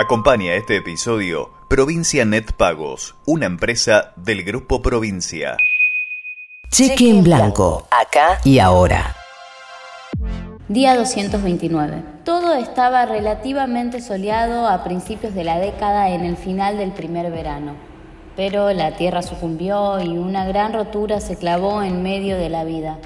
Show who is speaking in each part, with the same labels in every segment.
Speaker 1: Acompaña este episodio Provincia Net Pagos, una empresa del Grupo Provincia.
Speaker 2: Cheque en blanco, acá y ahora.
Speaker 3: Día 229. Todo estaba relativamente soleado a principios de la década en el final del primer verano. Pero la tierra sucumbió y una gran rotura se clavó en medio de la vida.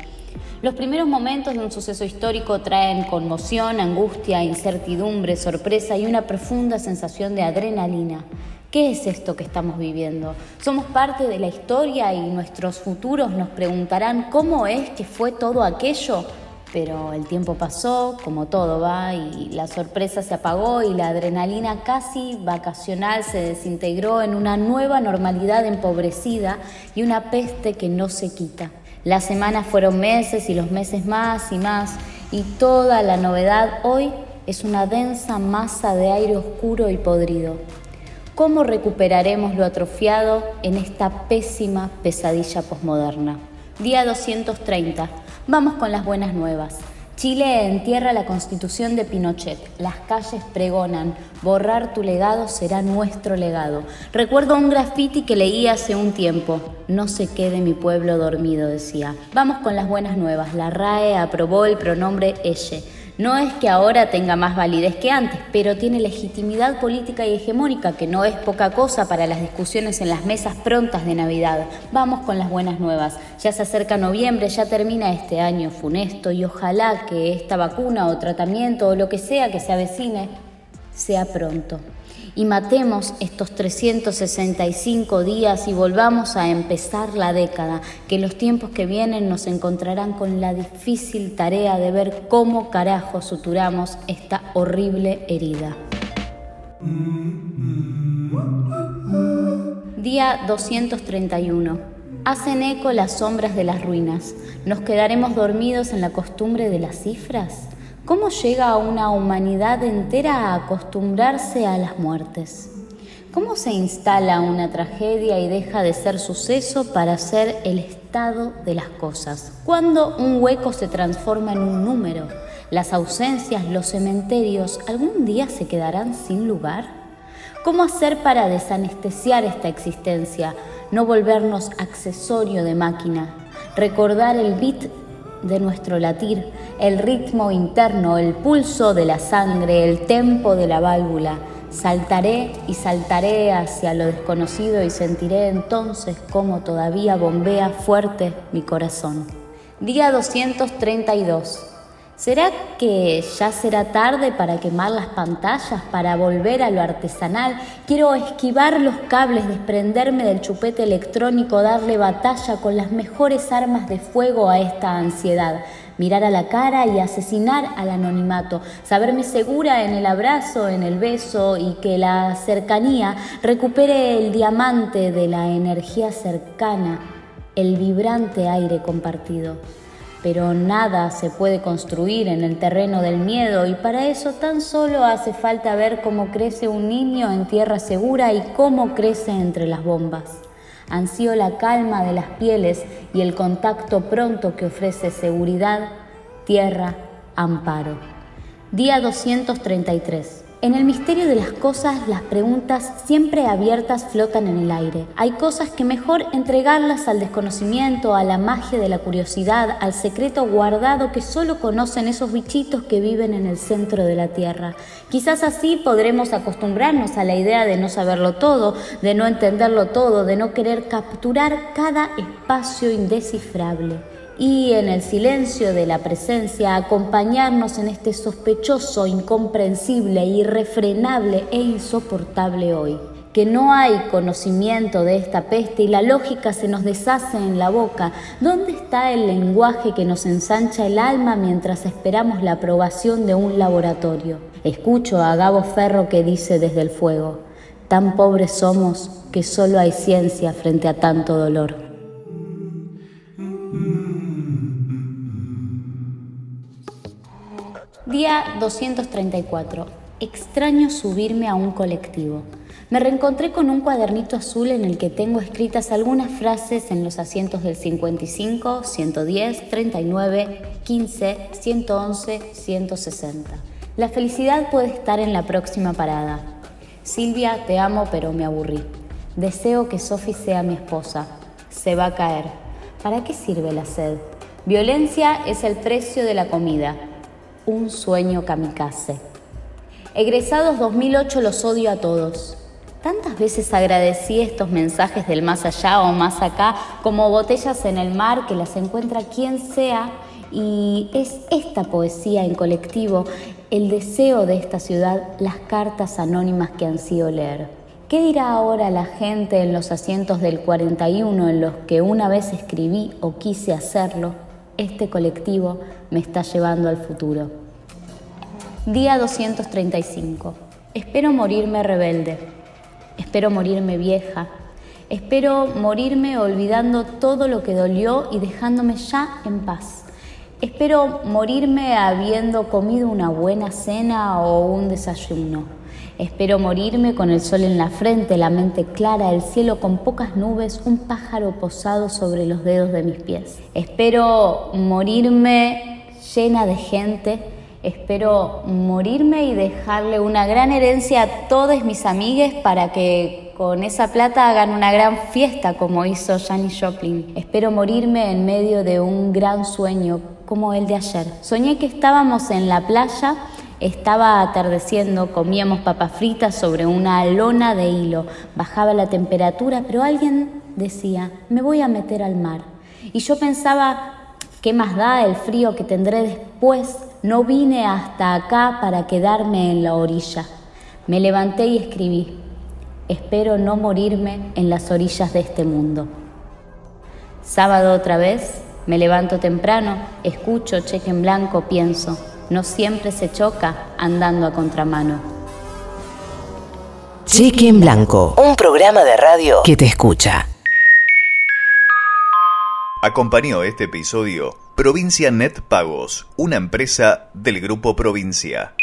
Speaker 3: Los primeros momentos de un suceso histórico traen conmoción, angustia, incertidumbre, sorpresa y una profunda sensación de adrenalina. ¿Qué es esto que estamos viviendo? Somos parte de la historia y nuestros futuros nos preguntarán cómo es que fue todo aquello. Pero el tiempo pasó, como todo va, y la sorpresa se apagó y la adrenalina casi vacacional se desintegró en una nueva normalidad empobrecida y una peste que no se quita. Las semanas fueron meses y los meses más y más y toda la novedad hoy es una densa masa de aire oscuro y podrido. ¿Cómo recuperaremos lo atrofiado en esta pésima pesadilla posmoderna? Día 230. Vamos con las buenas nuevas. Chile entierra la constitución de Pinochet. Las calles pregonan, borrar tu legado será nuestro legado. Recuerdo un graffiti que leí hace un tiempo. No se quede mi pueblo dormido, decía. Vamos con las buenas nuevas. La RAE aprobó el pronombre elle. No es que ahora tenga más validez que antes, pero tiene legitimidad política y hegemónica, que no es poca cosa para las discusiones en las mesas prontas de Navidad. Vamos con las buenas nuevas. Ya se acerca noviembre, ya termina este año funesto y ojalá que esta vacuna o tratamiento o lo que sea que se avecine sea pronto y matemos estos 365 días y volvamos a empezar la década, que los tiempos que vienen nos encontrarán con la difícil tarea de ver cómo carajo suturamos esta horrible herida. Día 231. Hacen eco las sombras de las ruinas. ¿Nos quedaremos dormidos en la costumbre de las cifras? ¿Cómo llega una humanidad entera a acostumbrarse a las muertes? ¿Cómo se instala una tragedia y deja de ser suceso para ser el estado de las cosas? ¿Cuándo un hueco se transforma en un número? ¿Las ausencias, los cementerios, algún día se quedarán sin lugar? ¿Cómo hacer para desanestesiar esta existencia? No volvernos accesorio de máquina. Recordar el beat de nuestro latir, el ritmo interno, el pulso de la sangre, el tempo de la válvula. Saltaré y saltaré hacia lo desconocido y sentiré entonces cómo todavía bombea fuerte mi corazón. Día 232. ¿Será que ya será tarde para quemar las pantallas, para volver a lo artesanal? Quiero esquivar los cables, desprenderme del chupete electrónico, darle batalla con las mejores armas de fuego a esta ansiedad. Mirar a la cara y asesinar al anonimato, saberme segura en el abrazo, en el beso y que la cercanía recupere el diamante de la energía cercana, el vibrante aire compartido pero nada se puede construir en el terreno del miedo y para eso tan solo hace falta ver cómo crece un niño en tierra segura y cómo crece entre las bombas. Ansío la calma de las pieles y el contacto pronto que ofrece seguridad, tierra, amparo. Día 233. En el misterio de las cosas, las preguntas siempre abiertas flotan en el aire. Hay cosas que mejor entregarlas al desconocimiento, a la magia de la curiosidad, al secreto guardado que solo conocen esos bichitos que viven en el centro de la Tierra. Quizás así podremos acostumbrarnos a la idea de no saberlo todo, de no entenderlo todo, de no querer capturar cada espacio indescifrable y en el silencio de la presencia acompañarnos en este sospechoso, incomprensible, irrefrenable e insoportable hoy. Que no hay conocimiento de esta peste y la lógica se nos deshace en la boca. ¿Dónde está el lenguaje que nos ensancha el alma mientras esperamos la aprobación de un laboratorio? Escucho a Gabo Ferro que dice desde el fuego, tan pobres somos que solo hay ciencia frente a tanto dolor. Día 234. Extraño subirme a un colectivo. Me reencontré con un cuadernito azul en el que tengo escritas algunas frases en los asientos del 55, 110, 39, 15, 111, 160. La felicidad puede estar en la próxima parada. Silvia, te amo pero me aburrí. Deseo que Sophie sea mi esposa. Se va a caer. ¿Para qué sirve la sed? Violencia es el precio de la comida. Un sueño kamikaze. Egresados 2008 los odio a todos. Tantas veces agradecí estos mensajes del más allá o más acá como botellas en el mar que las encuentra quien sea y es esta poesía en colectivo el deseo de esta ciudad, las cartas anónimas que han sido leer. ¿Qué dirá ahora la gente en los asientos del 41 en los que una vez escribí o quise hacerlo? Este colectivo me está llevando al futuro. Día 235. Espero morirme rebelde. Espero morirme vieja. Espero morirme olvidando todo lo que dolió y dejándome ya en paz. Espero morirme habiendo comido una buena cena o un desayuno. Espero morirme con el sol en la frente, la mente clara, el cielo con pocas nubes, un pájaro posado sobre los dedos de mis pies. Espero morirme llena de gente Espero morirme y dejarle una gran herencia a todas mis amigues para que con esa plata hagan una gran fiesta como hizo Janis Joplin. Espero morirme en medio de un gran sueño como el de ayer. Soñé que estábamos en la playa, estaba atardeciendo, comíamos papas fritas sobre una lona de hilo, bajaba la temperatura, pero alguien decía, me voy a meter al mar. Y yo pensaba, ¿qué más da el frío que tendré después? No vine hasta acá para quedarme en la orilla. Me levanté y escribí, espero no morirme en las orillas de este mundo. Sábado otra vez, me levanto temprano, escucho cheque en blanco, pienso, no siempre se choca andando a contramano.
Speaker 2: Cheque en blanco, un programa de radio que te escucha.
Speaker 1: Acompañó este episodio Provincia Net Pagos, una empresa del Grupo Provincia.